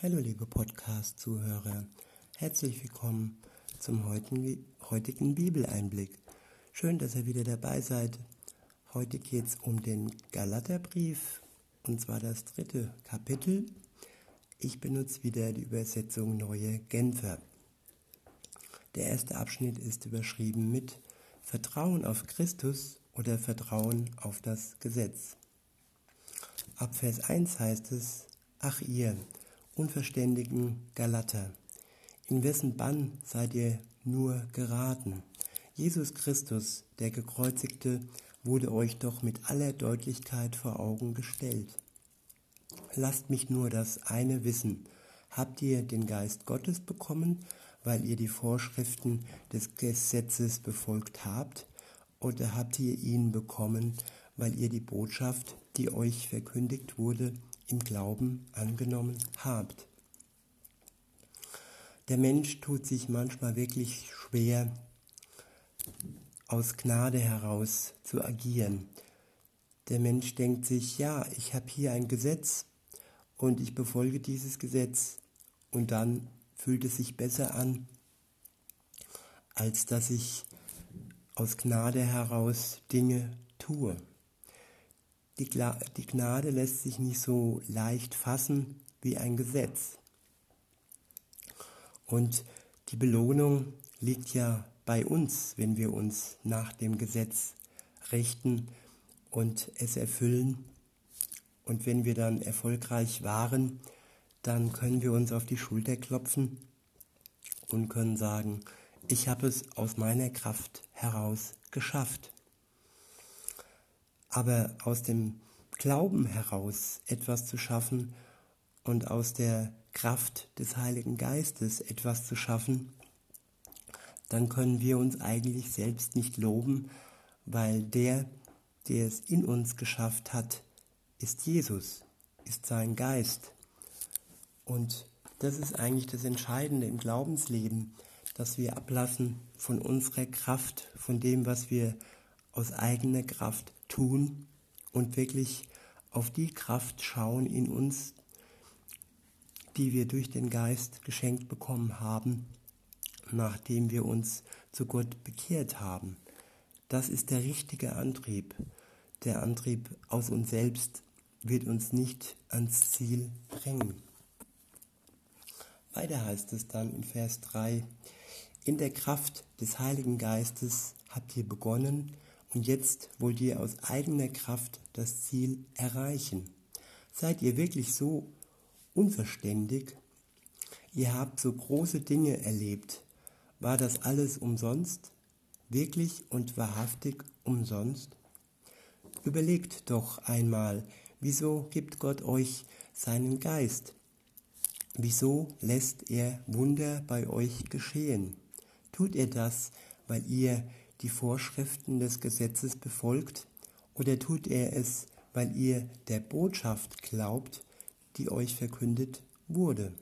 Hallo liebe Podcast-Zuhörer, herzlich willkommen zum heutigen Bibeleinblick. Schön, dass ihr wieder dabei seid. Heute geht es um den Galaterbrief und zwar das dritte Kapitel. Ich benutze wieder die Übersetzung Neue Genfer. Der erste Abschnitt ist überschrieben mit Vertrauen auf Christus oder Vertrauen auf das Gesetz. Ab Vers 1 heißt es, Ach ihr, unverständigen Galater, in wessen Bann seid ihr nur geraten? Jesus Christus, der Gekreuzigte, wurde euch doch mit aller Deutlichkeit vor Augen gestellt. Lasst mich nur das eine wissen. Habt ihr den Geist Gottes bekommen, weil ihr die Vorschriften des Gesetzes befolgt habt, oder habt ihr ihn bekommen, weil ihr die Botschaft, die euch verkündigt wurde, im Glauben angenommen habt? Der Mensch tut sich manchmal wirklich schwer, aus Gnade heraus zu agieren. Der Mensch denkt sich, ja, ich habe hier ein Gesetz und ich befolge dieses Gesetz und dann fühlt es sich besser an, als dass ich aus Gnade heraus Dinge tue. Die, die Gnade lässt sich nicht so leicht fassen wie ein Gesetz. Und die Belohnung liegt ja bei uns, wenn wir uns nach dem Gesetz richten und es erfüllen. Und wenn wir dann erfolgreich waren, dann können wir uns auf die Schulter klopfen und können sagen, ich habe es aus meiner Kraft heraus geschafft. Aber aus dem Glauben heraus etwas zu schaffen und aus der Kraft des Heiligen Geistes etwas zu schaffen, dann können wir uns eigentlich selbst nicht loben, weil der, der es in uns geschafft hat, ist Jesus, ist sein Geist. Und das ist eigentlich das Entscheidende im Glaubensleben, dass wir ablassen von unserer Kraft, von dem, was wir aus eigener Kraft tun und wirklich auf die Kraft schauen in uns, die wir durch den Geist geschenkt bekommen haben, nachdem wir uns zu Gott bekehrt haben. Das ist der richtige Antrieb. Der Antrieb aus uns selbst wird uns nicht ans Ziel bringen. Weiter heißt es dann in Vers 3, in der Kraft des Heiligen Geistes habt ihr begonnen und jetzt wollt ihr aus eigener Kraft das Ziel erreichen. Seid ihr wirklich so unverständig? Ihr habt so große Dinge erlebt. War das alles umsonst? Wirklich und wahrhaftig umsonst? Überlegt doch einmal, wieso gibt Gott euch seinen Geist? Wieso lässt er Wunder bei euch geschehen? Tut er das, weil ihr die Vorschriften des Gesetzes befolgt, oder tut er es, weil ihr der Botschaft glaubt, die euch verkündet wurde?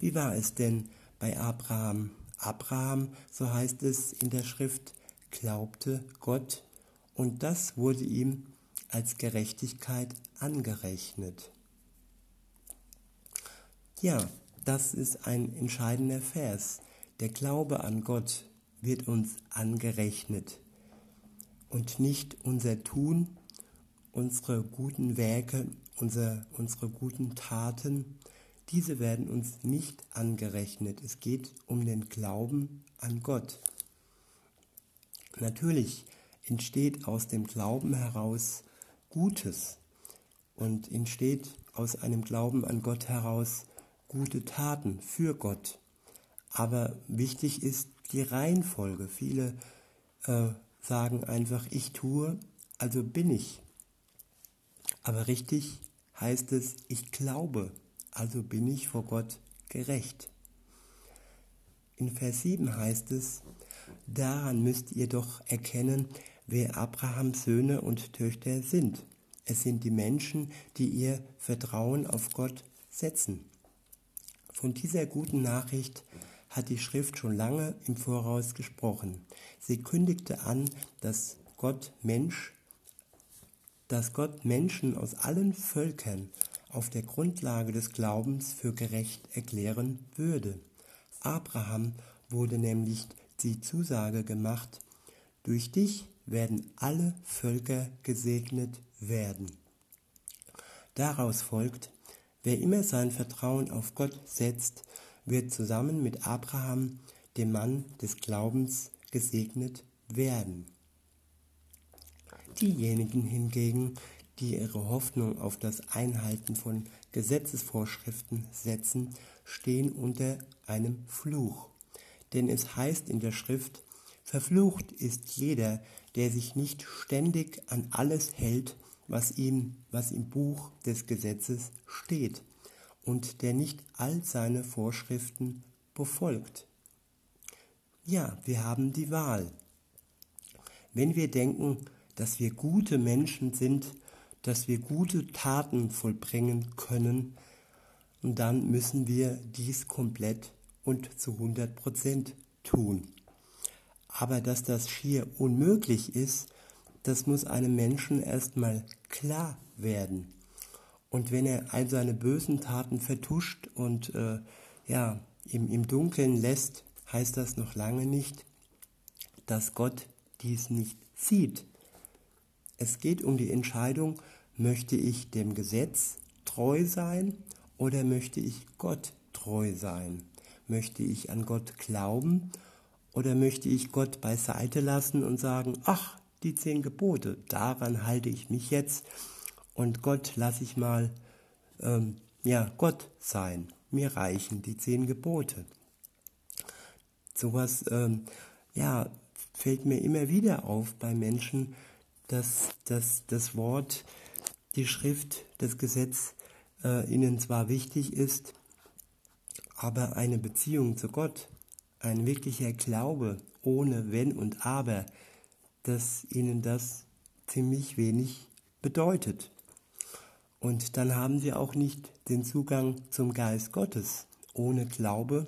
Wie war es denn bei Abraham? Abraham, so heißt es in der Schrift, glaubte Gott, und das wurde ihm als Gerechtigkeit angerechnet. Ja, das ist ein entscheidender Vers. Der Glaube an Gott wird uns angerechnet und nicht unser Tun, unsere guten Werke, unser, unsere guten Taten, diese werden uns nicht angerechnet. Es geht um den Glauben an Gott. Natürlich entsteht aus dem Glauben heraus Gutes und entsteht aus einem Glauben an Gott heraus gute Taten für Gott. Aber wichtig ist die Reihenfolge. Viele äh, sagen einfach, ich tue, also bin ich. Aber richtig heißt es, ich glaube, also bin ich vor Gott gerecht. In Vers 7 heißt es, daran müsst ihr doch erkennen, wer Abrahams Söhne und Töchter sind. Es sind die Menschen, die ihr Vertrauen auf Gott setzen. Von dieser guten Nachricht hat die Schrift schon lange im Voraus gesprochen. Sie kündigte an, dass Gott Mensch, dass Gott Menschen aus allen Völkern, auf der Grundlage des Glaubens für gerecht erklären würde. Abraham wurde nämlich die Zusage gemacht, durch dich werden alle Völker gesegnet werden. Daraus folgt, wer immer sein Vertrauen auf Gott setzt, wird zusammen mit Abraham, dem Mann des Glaubens, gesegnet werden. Diejenigen hingegen, die ihre Hoffnung auf das Einhalten von Gesetzesvorschriften setzen, stehen unter einem Fluch. Denn es heißt in der Schrift, Verflucht ist jeder, der sich nicht ständig an alles hält, was ihm, was im Buch des Gesetzes steht, und der nicht all seine Vorschriften befolgt. Ja, wir haben die Wahl. Wenn wir denken, dass wir gute Menschen sind, dass wir gute Taten vollbringen können, dann müssen wir dies komplett und zu 100 Prozent tun. Aber dass das schier unmöglich ist, das muss einem Menschen erstmal klar werden. Und wenn er all seine bösen Taten vertuscht und äh, ja, im, im Dunkeln lässt, heißt das noch lange nicht, dass Gott dies nicht sieht. Es geht um die Entscheidung, möchte ich dem Gesetz treu sein oder möchte ich Gott treu sein? Möchte ich an Gott glauben oder möchte ich Gott beiseite lassen und sagen, ach, die zehn Gebote, daran halte ich mich jetzt und Gott lasse ich mal, ähm, ja, Gott sein. Mir reichen die zehn Gebote. Sowas, ähm, ja, fällt mir immer wieder auf bei Menschen, dass, dass das Wort, die Schrift, das Gesetz äh, ihnen zwar wichtig ist, aber eine Beziehung zu Gott, ein wirklicher Glaube ohne Wenn und Aber, dass ihnen das ziemlich wenig bedeutet. Und dann haben sie auch nicht den Zugang zum Geist Gottes. Ohne Glaube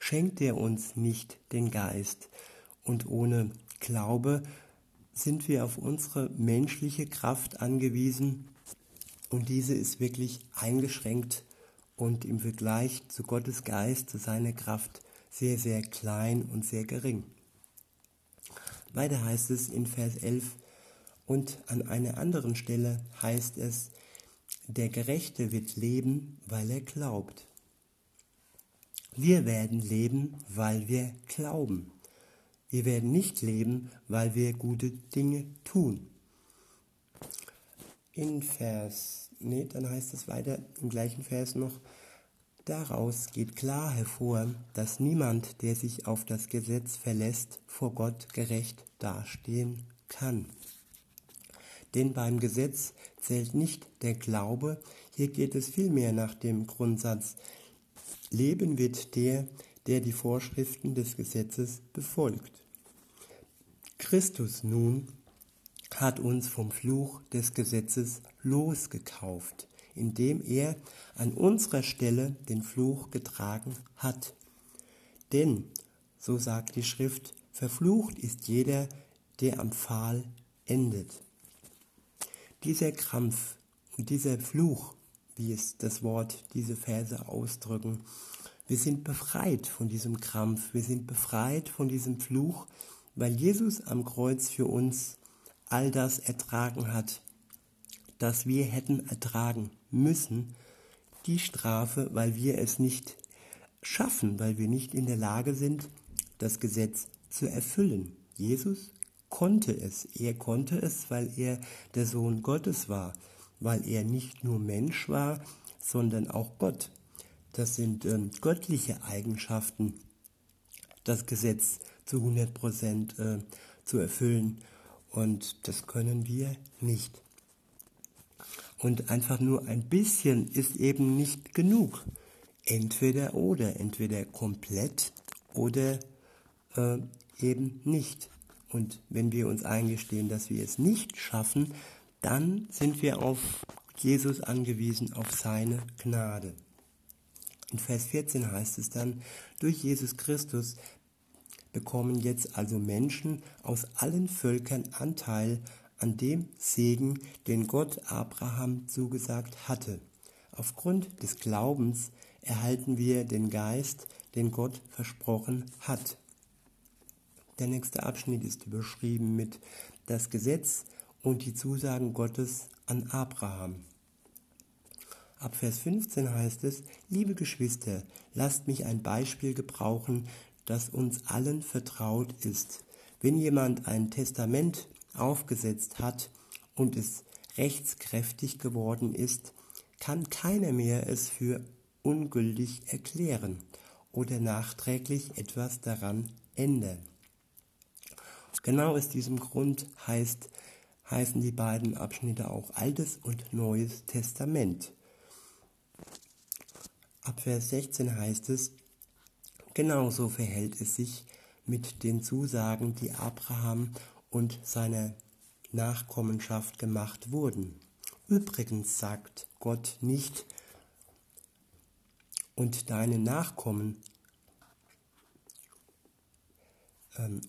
schenkt er uns nicht den Geist. Und ohne Glaube sind wir auf unsere menschliche Kraft angewiesen und diese ist wirklich eingeschränkt und im Vergleich zu Gottes Geist, zu seiner Kraft sehr, sehr klein und sehr gering. Weiter heißt es in Vers 11, und an einer anderen Stelle heißt es, der Gerechte wird leben, weil er glaubt. Wir werden leben, weil wir glauben. Wir werden nicht leben, weil wir gute Dinge tun. In Vers, nee, dann heißt es weiter im gleichen Vers noch, Daraus geht klar hervor, dass niemand, der sich auf das Gesetz verlässt, vor Gott gerecht dastehen kann. Denn beim Gesetz zählt nicht der Glaube, hier geht es vielmehr nach dem Grundsatz, Leben wird der, der die Vorschriften des Gesetzes befolgt. Christus nun hat uns vom Fluch des Gesetzes losgekauft indem er an unserer Stelle den Fluch getragen hat. Denn, so sagt die Schrift, verflucht ist jeder, der am Pfahl endet. Dieser Krampf und dieser Fluch, wie es das Wort, diese Verse ausdrücken, wir sind befreit von diesem Krampf, wir sind befreit von diesem Fluch, weil Jesus am Kreuz für uns all das ertragen hat, das wir hätten ertragen müssen, die Strafe, weil wir es nicht schaffen, weil wir nicht in der Lage sind, das Gesetz zu erfüllen. Jesus konnte es. Er konnte es, weil er der Sohn Gottes war, weil er nicht nur Mensch war, sondern auch Gott. Das sind ähm, göttliche Eigenschaften, das Gesetz zu 100 Prozent äh, zu erfüllen. Und das können wir nicht. Und einfach nur ein bisschen ist eben nicht genug. Entweder oder, entweder komplett oder äh, eben nicht. Und wenn wir uns eingestehen, dass wir es nicht schaffen, dann sind wir auf Jesus angewiesen, auf seine Gnade. In Vers 14 heißt es dann, durch Jesus Christus bekommen jetzt also Menschen aus allen Völkern Anteil an dem Segen, den Gott Abraham zugesagt hatte. Aufgrund des Glaubens erhalten wir den Geist, den Gott versprochen hat. Der nächste Abschnitt ist überschrieben mit das Gesetz und die Zusagen Gottes an Abraham. Ab Vers 15 heißt es, liebe Geschwister, lasst mich ein Beispiel gebrauchen, das uns allen vertraut ist. Wenn jemand ein Testament aufgesetzt hat und es rechtskräftig geworden ist, kann keiner mehr es für ungültig erklären oder nachträglich etwas daran ändern. Genau aus diesem Grund heißt, heißen die beiden Abschnitte auch Altes und Neues Testament. Ab Vers 16 heißt es, genauso verhält es sich mit den Zusagen, die Abraham und seiner Nachkommenschaft gemacht wurden. Übrigens sagt Gott nicht, und deine Nachkommen ähm,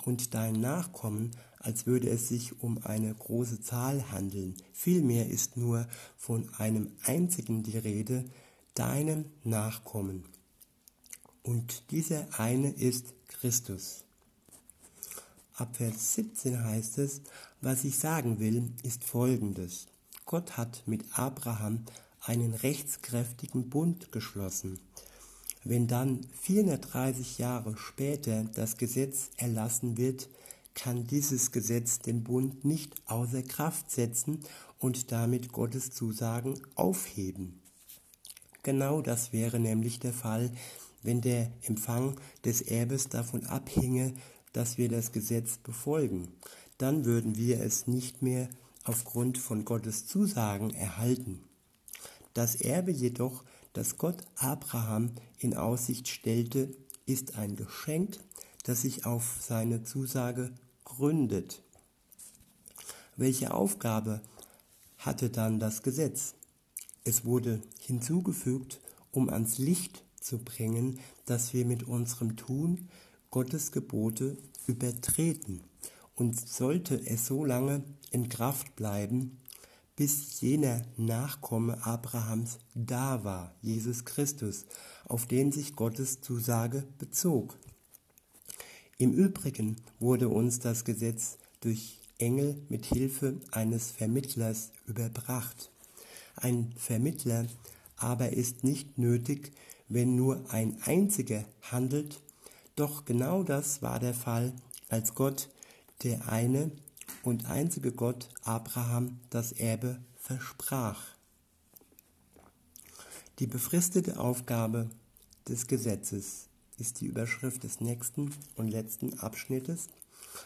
und dein Nachkommen, als würde es sich um eine große Zahl handeln. Vielmehr ist nur von einem einzigen die Rede, deinem Nachkommen. Und dieser eine ist Christus. Ab Vers 17 heißt es, was ich sagen will, ist folgendes. Gott hat mit Abraham einen rechtskräftigen Bund geschlossen. Wenn dann 430 Jahre später das Gesetz erlassen wird, kann dieses Gesetz den Bund nicht außer Kraft setzen und damit Gottes Zusagen aufheben. Genau das wäre nämlich der Fall, wenn der Empfang des Erbes davon abhinge, dass wir das Gesetz befolgen. Dann würden wir es nicht mehr aufgrund von Gottes Zusagen erhalten. Das Erbe jedoch das Gott Abraham in Aussicht stellte, ist ein Geschenk, das sich auf seine Zusage gründet. Welche Aufgabe hatte dann das Gesetz? Es wurde hinzugefügt, um ans Licht zu bringen, dass wir mit unserem Tun Gottes Gebote übertreten. Und sollte es so lange in Kraft bleiben, bis jener Nachkomme Abrahams da war, Jesus Christus, auf den sich Gottes Zusage bezog. Im Übrigen wurde uns das Gesetz durch Engel mit Hilfe eines Vermittlers überbracht. Ein Vermittler aber ist nicht nötig, wenn nur ein einziger handelt, doch genau das war der Fall, als Gott, der eine und einzige Gott Abraham das Erbe versprach. Die befristete Aufgabe des Gesetzes ist die Überschrift des nächsten und letzten Abschnittes.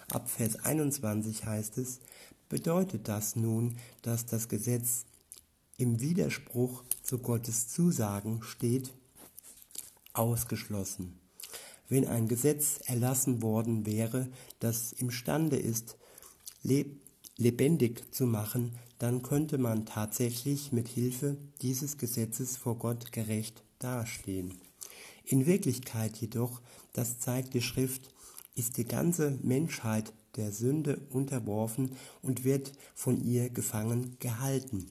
Ab Vers 21 heißt es, bedeutet das nun, dass das Gesetz im Widerspruch zu Gottes Zusagen steht? Ausgeschlossen. Wenn ein Gesetz erlassen worden wäre, das imstande ist, lebendig zu machen, dann könnte man tatsächlich mit Hilfe dieses Gesetzes vor Gott gerecht dastehen. In Wirklichkeit jedoch, das zeigt die Schrift, ist die ganze Menschheit der Sünde unterworfen und wird von ihr gefangen gehalten.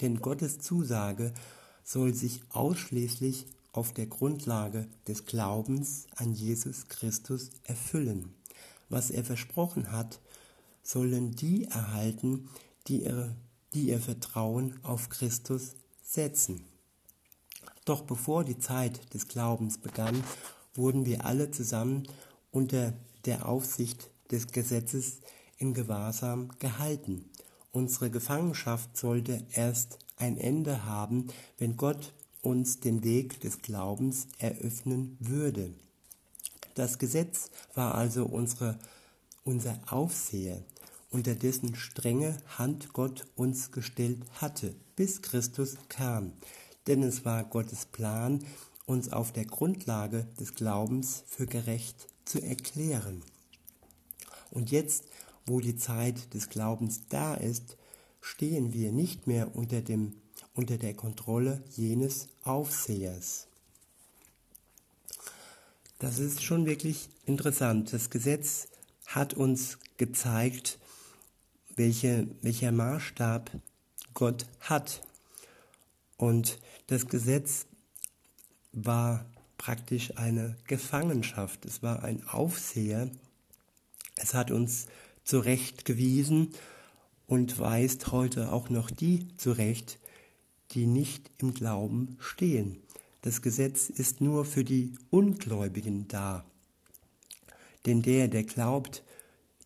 Denn Gottes Zusage soll sich ausschließlich auf der Grundlage des Glaubens an Jesus Christus erfüllen. Was er versprochen hat, sollen die erhalten, die ihr, die ihr Vertrauen auf Christus setzen. Doch bevor die Zeit des Glaubens begann, wurden wir alle zusammen unter der Aufsicht des Gesetzes in Gewahrsam gehalten. Unsere Gefangenschaft sollte erst ein Ende haben, wenn Gott uns den Weg des Glaubens eröffnen würde. Das Gesetz war also unsere, unser Aufseher, unter dessen strenge Hand Gott uns gestellt hatte, bis Christus kam. Denn es war Gottes Plan, uns auf der Grundlage des Glaubens für gerecht zu erklären. Und jetzt, wo die Zeit des Glaubens da ist, stehen wir nicht mehr unter, dem, unter der Kontrolle jenes Aufsehers. Das ist schon wirklich interessant. Das Gesetz hat uns gezeigt, welche, welcher Maßstab Gott hat. Und das Gesetz war praktisch eine Gefangenschaft. Es war ein Aufseher. Es hat uns zurechtgewiesen und weist heute auch noch die zurecht, die nicht im Glauben stehen. Das Gesetz ist nur für die Ungläubigen da. Denn der, der glaubt,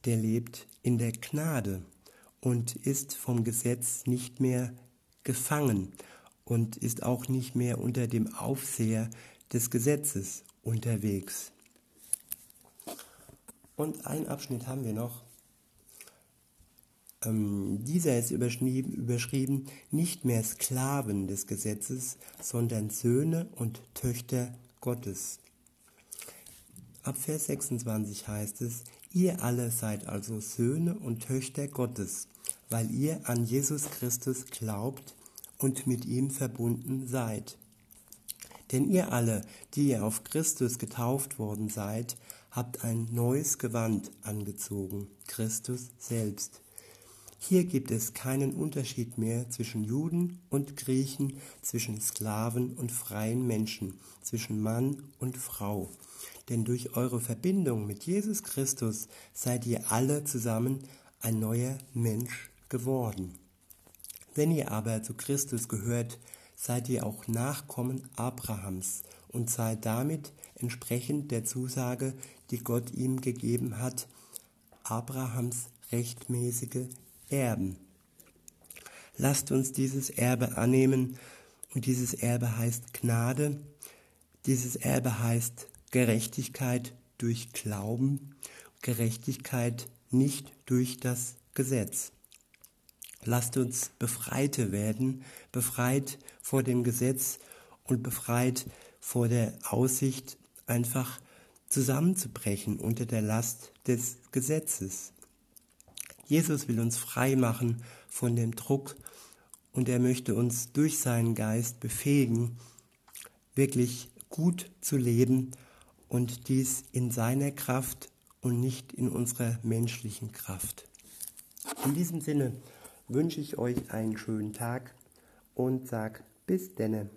der lebt in der Gnade und ist vom Gesetz nicht mehr gefangen und ist auch nicht mehr unter dem Aufseher des Gesetzes unterwegs. Und ein Abschnitt haben wir noch. Ähm, dieser ist überschrieben, nicht mehr Sklaven des Gesetzes, sondern Söhne und Töchter Gottes. Ab Vers 26 heißt es, ihr alle seid also Söhne und Töchter Gottes, weil ihr an Jesus Christus glaubt und mit ihm verbunden seid. Denn ihr alle, die ihr auf Christus getauft worden seid, habt ein neues Gewand angezogen, Christus selbst. Hier gibt es keinen Unterschied mehr zwischen Juden und Griechen, zwischen Sklaven und freien Menschen, zwischen Mann und Frau. Denn durch eure Verbindung mit Jesus Christus seid ihr alle zusammen ein neuer Mensch geworden. Wenn ihr aber zu Christus gehört, seid ihr auch Nachkommen Abrahams und seid damit entsprechend der Zusage, die Gott ihm gegeben hat, Abrahams rechtmäßige Erben. Lasst uns dieses Erbe annehmen und dieses Erbe heißt Gnade, dieses Erbe heißt Gerechtigkeit durch Glauben, Gerechtigkeit nicht durch das Gesetz. Lasst uns Befreite werden, befreit vor dem Gesetz und befreit vor der Aussicht, einfach zusammenzubrechen unter der Last des Gesetzes. Jesus will uns frei machen von dem Druck und er möchte uns durch seinen Geist befähigen, wirklich gut zu leben und dies in seiner Kraft und nicht in unserer menschlichen Kraft. In diesem Sinne wünsche ich euch einen schönen Tag und sag bis denne.